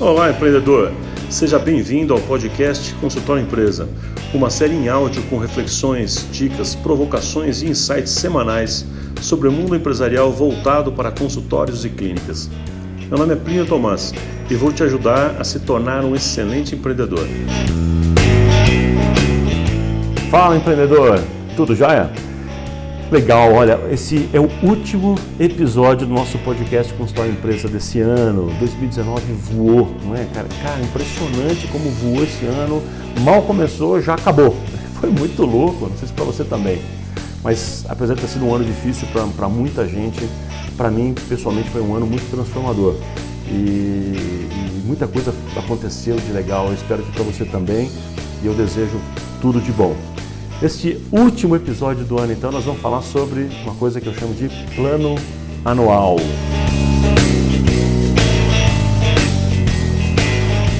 Olá, empreendedor! Seja bem-vindo ao podcast Consultório Empresa, uma série em áudio com reflexões, dicas, provocações e insights semanais sobre o mundo empresarial voltado para consultórios e clínicas. Meu nome é Plínio Tomás e vou te ajudar a se tornar um excelente empreendedor. Fala, empreendedor! Tudo jóia? Legal, olha, esse é o último episódio do nosso podcast Consultório Empresa desse ano. 2019 voou, não é, cara? Cara, impressionante como voou esse ano. Mal começou, já acabou. Foi muito louco, não sei se para você também. Mas apesar de ter sido um ano difícil para muita gente, para mim pessoalmente foi um ano muito transformador. E, e muita coisa aconteceu de legal. Eu espero que para você também. E eu desejo tudo de bom. Neste último episódio do ano, então, nós vamos falar sobre uma coisa que eu chamo de plano anual.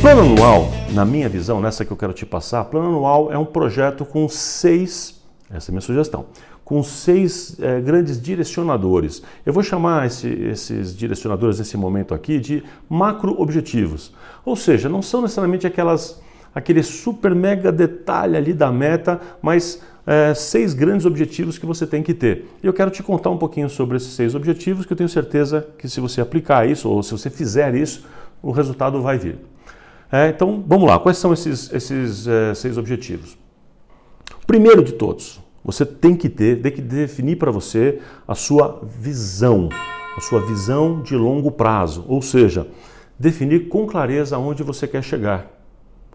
Plano anual, na minha visão, nessa que eu quero te passar, plano anual é um projeto com seis, essa é a minha sugestão, com seis é, grandes direcionadores. Eu vou chamar esse, esses direcionadores nesse momento aqui de macro objetivos. Ou seja, não são necessariamente aquelas aquele super mega detalhe ali da meta, mas é, seis grandes objetivos que você tem que ter. E eu quero te contar um pouquinho sobre esses seis objetivos, que eu tenho certeza que se você aplicar isso, ou se você fizer isso, o resultado vai vir. É, então, vamos lá, quais são esses, esses é, seis objetivos? Primeiro de todos, você tem que ter, tem que definir para você a sua visão, a sua visão de longo prazo, ou seja, definir com clareza aonde você quer chegar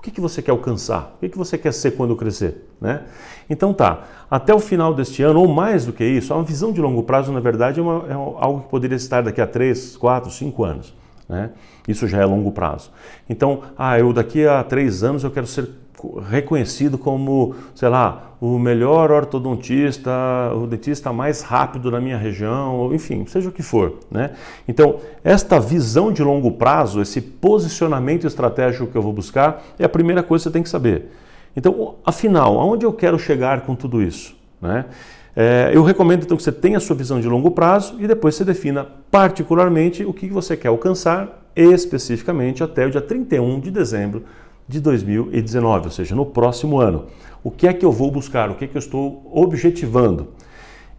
que, que você quer alcançar? O que, que você quer ser quando crescer? Né? Então tá, até o final deste ano, ou mais do que isso, uma visão de longo prazo, na verdade, é, uma, é algo que poderia estar daqui a 3, 4, 5 anos. Né? Isso já é longo prazo. Então, ah, eu daqui a três anos eu quero ser reconhecido como, sei lá, o melhor ortodontista, o dentista mais rápido da minha região, enfim, seja o que for, né? Então, esta visão de longo prazo, esse posicionamento estratégico que eu vou buscar, é a primeira coisa que você tem que saber. Então, afinal, aonde eu quero chegar com tudo isso, né? É, eu recomendo então que você tenha a sua visão de longo prazo e depois você defina particularmente o que você quer alcançar especificamente até o dia 31 de dezembro de 2019, ou seja, no próximo ano. O que é que eu vou buscar? O que é que eu estou objetivando?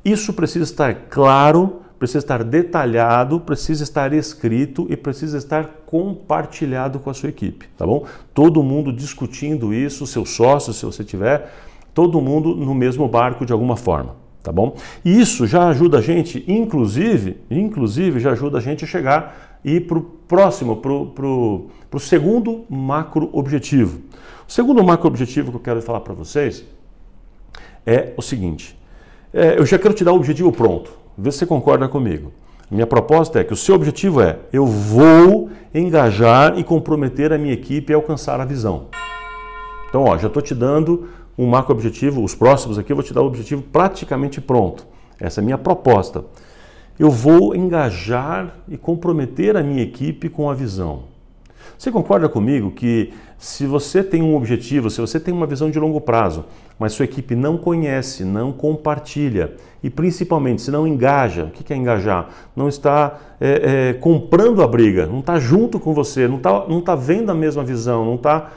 Isso precisa estar claro, precisa estar detalhado, precisa estar escrito e precisa estar compartilhado com a sua equipe, tá bom? Todo mundo discutindo isso, seu sócio, se você tiver, todo mundo no mesmo barco de alguma forma, tá bom? E isso já ajuda a gente, inclusive, inclusive já ajuda a gente a chegar e para o próximo, para o segundo macro objetivo. O segundo macro objetivo que eu quero falar para vocês é o seguinte: é, eu já quero te dar o objetivo pronto, vê se você concorda comigo. Minha proposta é que o seu objetivo é: eu vou engajar e comprometer a minha equipe a alcançar a visão. Então, ó, já estou te dando um macro objetivo, os próximos aqui eu vou te dar o objetivo praticamente pronto. Essa é a minha proposta eu vou engajar e comprometer a minha equipe com a visão. Você concorda comigo que se você tem um objetivo, se você tem uma visão de longo prazo, mas sua equipe não conhece, não compartilha e principalmente se não engaja, o que é engajar? Não está é, é, comprando a briga, não está junto com você, não está não tá vendo a mesma visão, não está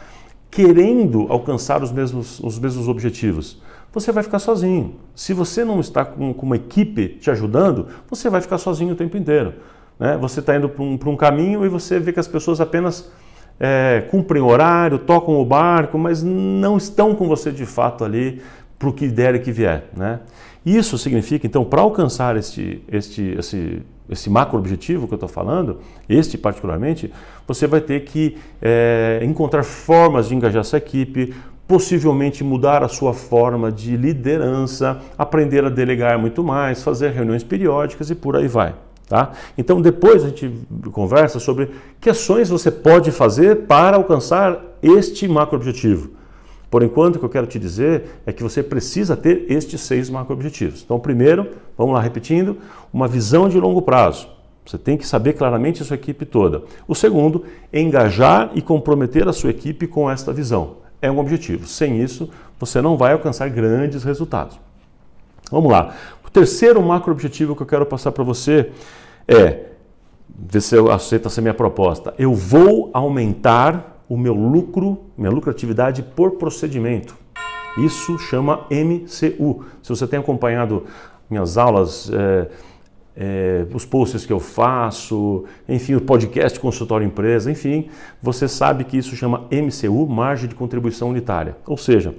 querendo alcançar os mesmos, os mesmos objetivos você vai ficar sozinho. Se você não está com, com uma equipe te ajudando, você vai ficar sozinho o tempo inteiro. Né? Você está indo para um, um, caminho e você vê que as pessoas apenas é, cumprem horário, tocam o barco, mas não estão com você de fato ali para o que der e que vier. Né? Isso significa, então, para alcançar este, este, esse, esse macro objetivo que eu estou falando, este particularmente, você vai ter que é, encontrar formas de engajar essa equipe, possivelmente mudar a sua forma de liderança, aprender a delegar muito mais, fazer reuniões periódicas e por aí vai. Tá? Então depois a gente conversa sobre que ações você pode fazer para alcançar este macro objetivo. Por enquanto, o que eu quero te dizer é que você precisa ter estes seis macro objetivos. Então, primeiro, vamos lá repetindo, uma visão de longo prazo. Você tem que saber claramente a sua equipe toda. O segundo, engajar e comprometer a sua equipe com esta visão é um objetivo. Sem isso, você não vai alcançar grandes resultados. Vamos lá. O terceiro macro objetivo que eu quero passar para você é Vê se eu aceito essa minha proposta. Eu vou aumentar o meu lucro, minha lucratividade por procedimento. Isso chama MCU. Se você tem acompanhado minhas aulas, é, é, os posts que eu faço, enfim, o podcast Consultório Empresa, enfim, você sabe que isso chama MCU, margem de contribuição unitária. Ou seja,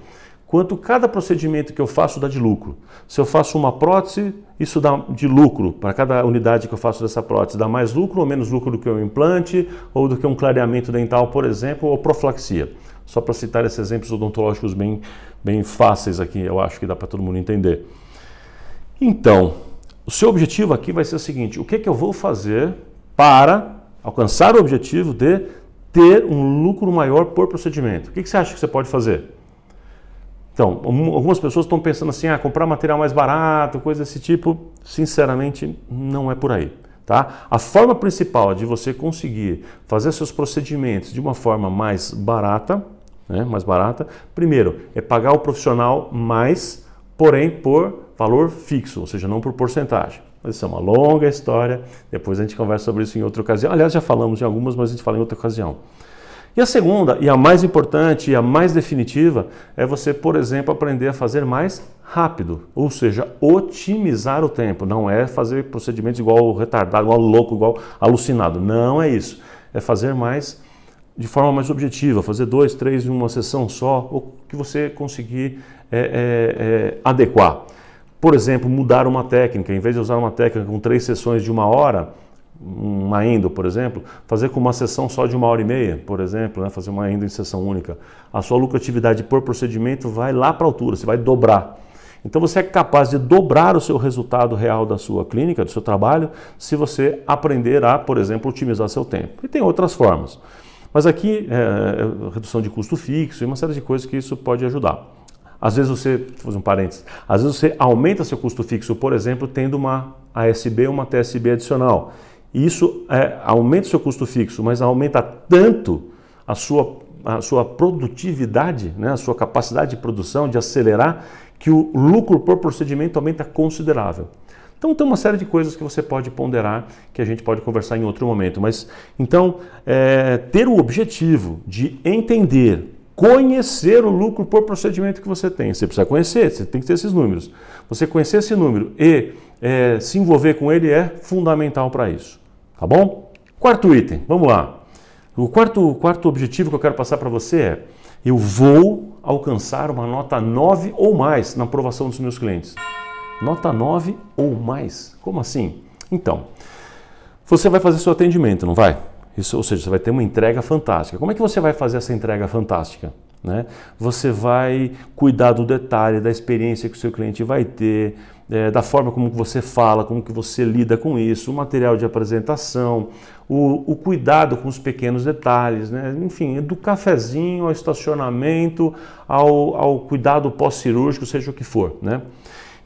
quanto cada procedimento que eu faço dá de lucro. Se eu faço uma prótese, isso dá de lucro para cada unidade que eu faço dessa prótese. Dá mais lucro ou menos lucro do que um implante ou do que um clareamento dental, por exemplo, ou profilaxia. Só para citar esses exemplos odontológicos bem, bem fáceis aqui, eu acho que dá para todo mundo entender. Então, o seu objetivo aqui vai ser o seguinte: o que, que eu vou fazer para alcançar o objetivo de ter um lucro maior por procedimento? O que, que você acha que você pode fazer? Então, algumas pessoas estão pensando assim, ah, comprar material mais barato, coisa desse tipo. Sinceramente, não é por aí. Tá? A forma principal de você conseguir fazer seus procedimentos de uma forma mais barata, né, mais barata, primeiro é pagar o profissional mais, porém por valor fixo, ou seja, não por porcentagem. Mas isso é uma longa história, depois a gente conversa sobre isso em outra ocasião. Aliás, já falamos em algumas, mas a gente fala em outra ocasião. E a segunda, e a mais importante e a mais definitiva, é você, por exemplo, aprender a fazer mais rápido, ou seja, otimizar o tempo. Não é fazer procedimentos igual retardado, igual louco, igual alucinado. Não é isso. É fazer mais de forma mais objetiva, fazer dois, três em uma sessão só, ou que você conseguir é, é, é, adequar. Por exemplo, mudar uma técnica, em vez de usar uma técnica com três sessões de uma hora, uma endo, por exemplo, fazer com uma sessão só de uma hora e meia, por exemplo, né? fazer uma endo em sessão única. A sua lucratividade por procedimento vai lá para a altura, você vai dobrar. Então você é capaz de dobrar o seu resultado real da sua clínica, do seu trabalho, se você aprender a, por exemplo, otimizar seu tempo. E tem outras formas. Mas aqui, é, é redução de custo fixo e uma série de coisas que isso pode ajudar. Às vezes você, vou fazer um parênteses, às vezes você aumenta seu custo fixo, por exemplo, tendo uma ASB ou uma TSB adicional. Isso é, aumenta o seu custo fixo, mas aumenta tanto a sua, a sua produtividade, né, a sua capacidade de produção, de acelerar, que o lucro por procedimento aumenta considerável. Então tem uma série de coisas que você pode ponderar, que a gente pode conversar em outro momento. Mas então é, ter o objetivo de entender, conhecer o lucro por procedimento que você tem. Você precisa conhecer, você tem que ter esses números. Você conhecer esse número e é, se envolver com ele é fundamental para isso. Tá bom? Quarto item, vamos lá. O quarto, quarto objetivo que eu quero passar para você é: eu vou alcançar uma nota 9 ou mais na aprovação dos meus clientes. Nota 9 ou mais? Como assim? Então, você vai fazer seu atendimento, não vai? Isso, ou seja, você vai ter uma entrega fantástica. Como é que você vai fazer essa entrega fantástica? Né? Você vai cuidar do detalhe, da experiência que o seu cliente vai ter, é, da forma como você fala, como que você lida com isso, o material de apresentação, o, o cuidado com os pequenos detalhes, né? enfim, do cafezinho ao estacionamento, ao, ao cuidado pós-cirúrgico, seja o que for. Né?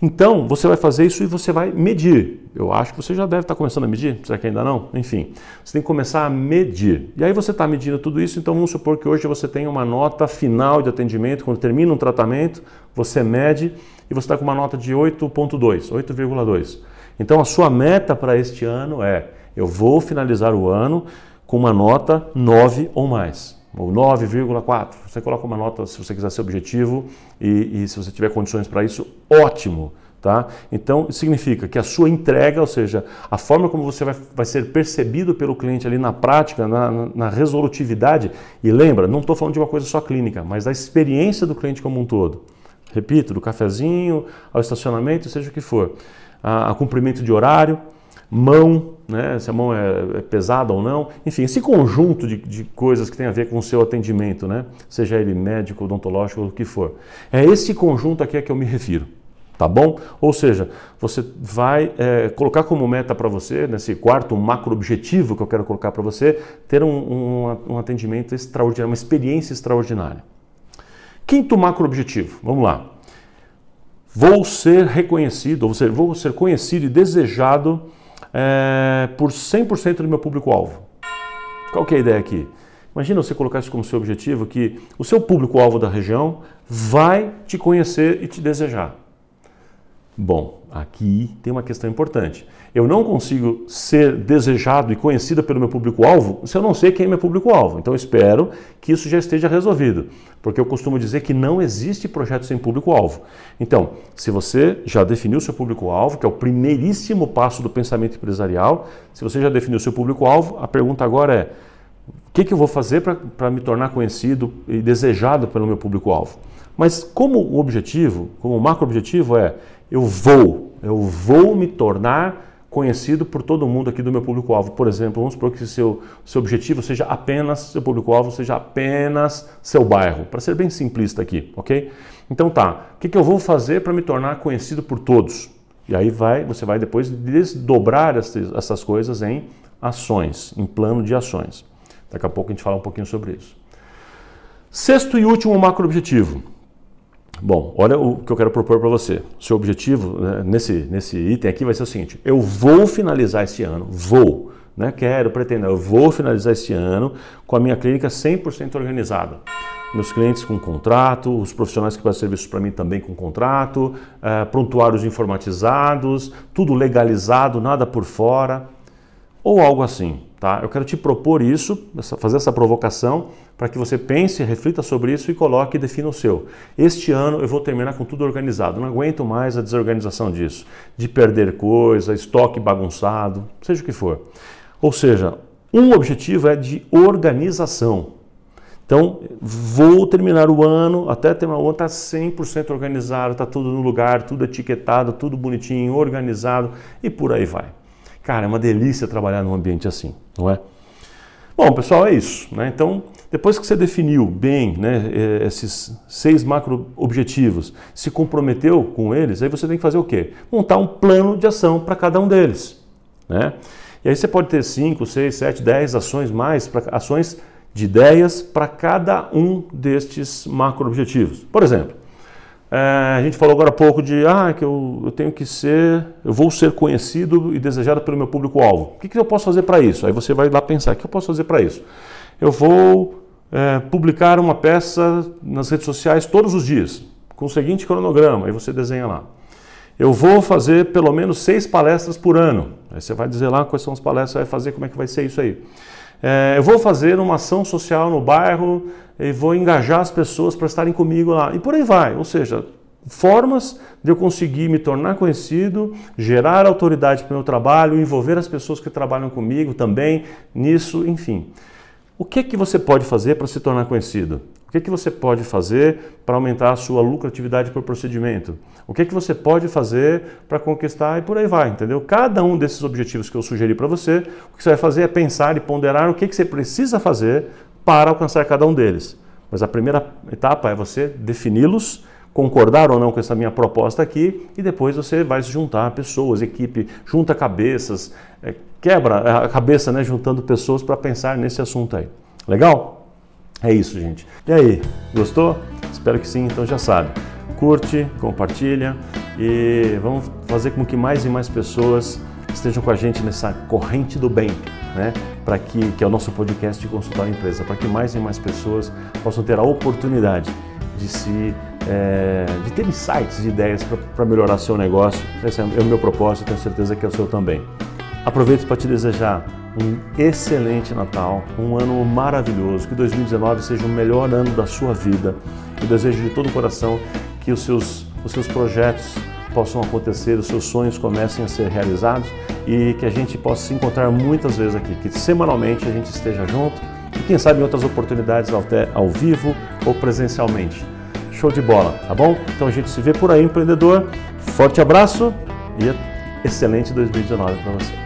Então, você vai fazer isso e você vai medir. Eu acho que você já deve estar começando a medir, será que ainda não? Enfim, você tem que começar a medir. E aí você está medindo tudo isso, então vamos supor que hoje você tem uma nota final de atendimento, quando termina um tratamento, você mede e você está com uma nota de 8.2, 8,2. Então a sua meta para este ano é, eu vou finalizar o ano com uma nota 9 ou mais ou 9,4. Você coloca uma nota se você quiser ser objetivo e, e se você tiver condições para isso, ótimo. Tá? Então, significa que a sua entrega, ou seja, a forma como você vai, vai ser percebido pelo cliente ali na prática, na, na, resolutividade, e lembra, não estou falando de uma coisa só clínica, mas da experiência do cliente como um todo. Repito, do cafezinho ao estacionamento, seja o que for. A, a cumprimento de horário, mão, né, se a mão é, é, pesada ou não, enfim, esse conjunto de, de, coisas que tem a ver com o seu atendimento, né, seja ele médico, odontológico o que for. É esse conjunto aqui a que eu me refiro. Tá bom? Ou seja, você vai é, colocar como meta para você, nesse quarto macro objetivo que eu quero colocar para você, ter um, um, um atendimento extraordinário, uma experiência extraordinária. Quinto macro objetivo, vamos lá. Vou ser reconhecido, ou seja, vou ser conhecido e desejado é, por 100% do meu público-alvo. Qual que é a ideia aqui? Imagina você colocar isso como seu objetivo, que o seu público-alvo da região vai te conhecer e te desejar. Bom, aqui tem uma questão importante. Eu não consigo ser desejado e conhecido pelo meu público-alvo se eu não sei quem é meu público-alvo. Então espero que isso já esteja resolvido, porque eu costumo dizer que não existe projeto sem público-alvo. Então, se você já definiu seu público-alvo, que é o primeiríssimo passo do pensamento empresarial, se você já definiu seu público-alvo, a pergunta agora é: o que, que eu vou fazer para me tornar conhecido e desejado pelo meu público-alvo? Mas como o objetivo, como o macro objetivo é eu vou, eu vou me tornar conhecido por todo mundo aqui do meu público-alvo. Por exemplo, vamos supor que seu, seu objetivo seja apenas, seu público-alvo seja apenas seu bairro, para ser bem simplista aqui, ok? Então tá, o que, que eu vou fazer para me tornar conhecido por todos? E aí vai, você vai depois desdobrar essas, essas coisas em ações, em plano de ações. Daqui a pouco a gente fala um pouquinho sobre isso. Sexto e último macro objetivo Bom, olha o que eu quero propor para você. Seu objetivo né, nesse, nesse item aqui vai ser o seguinte: eu vou finalizar este ano, vou, né, quero, pretendo, eu vou finalizar este ano com a minha clínica 100% organizada. Meus clientes com contrato, os profissionais que fazem serviços para mim também com contrato, é, prontuários informatizados, tudo legalizado, nada por fora, ou algo assim. Tá? Eu quero te propor isso, fazer essa provocação, para que você pense, reflita sobre isso e coloque e defina o seu. Este ano eu vou terminar com tudo organizado. Não aguento mais a desorganização disso, de perder coisa, estoque bagunçado, seja o que for. Ou seja, um objetivo é de organização. Então, vou terminar o ano, até terminar o ano, está 100% organizado, está tudo no lugar, tudo etiquetado, tudo bonitinho, organizado e por aí vai. Cara, é uma delícia trabalhar num ambiente assim, não é? Bom, pessoal, é isso. Né? Então, depois que você definiu bem né, eh, esses seis macro objetivos, se comprometeu com eles, aí você tem que fazer o quê? Montar um plano de ação para cada um deles. Né? E aí você pode ter cinco, seis, sete, dez ações mais, pra, ações de ideias para cada um destes macro objetivos. Por exemplo, é, a gente falou agora há pouco de ah, que eu, eu, tenho que ser, eu vou ser conhecido e desejado pelo meu público-alvo. O que, que eu posso fazer para isso? Aí você vai lá pensar, o que eu posso fazer para isso? Eu vou é, publicar uma peça nas redes sociais todos os dias, com o seguinte cronograma, aí você desenha lá. Eu vou fazer pelo menos seis palestras por ano. Aí você vai dizer lá quais são as palestras, vai fazer, como é que vai ser isso aí. É, eu vou fazer uma ação social no bairro e vou engajar as pessoas para estarem comigo lá. E por aí vai. Ou seja, formas de eu conseguir me tornar conhecido, gerar autoridade para o meu trabalho, envolver as pessoas que trabalham comigo também nisso, enfim. O que, que você pode fazer para se tornar conhecido? O que, que você pode fazer para aumentar a sua lucratividade por procedimento? O que, que você pode fazer para conquistar e por aí vai, entendeu? Cada um desses objetivos que eu sugeri para você, o que você vai fazer é pensar e ponderar o que, que você precisa fazer para alcançar cada um deles. Mas a primeira etapa é você defini-los, concordar ou não com essa minha proposta aqui e depois você vai se juntar pessoas, equipe, junta cabeças, é, quebra a cabeça, né, juntando pessoas para pensar nesse assunto aí. Legal? É isso, gente. E aí, gostou? Espero que sim, então já sabe. Curte, compartilha e vamos fazer com que mais e mais pessoas estejam com a gente nessa corrente do bem, né? Para que, que é o nosso podcast de consultar a empresa, para que mais e mais pessoas possam ter a oportunidade de se é, de ter insights, de ideias para melhorar seu negócio. Esse é o meu propósito, tenho certeza que é o seu também. Aproveito para te desejar um excelente Natal, um ano maravilhoso, que 2019 seja o melhor ano da sua vida. Eu desejo de todo o coração que os seus, os seus projetos possam acontecer, os seus sonhos comecem a ser realizados e que a gente possa se encontrar muitas vezes aqui, que semanalmente a gente esteja junto e quem sabe em outras oportunidades até ao vivo ou presencialmente. Show de bola, tá bom? Então a gente se vê por aí, empreendedor. Forte abraço e excelente 2019 para você.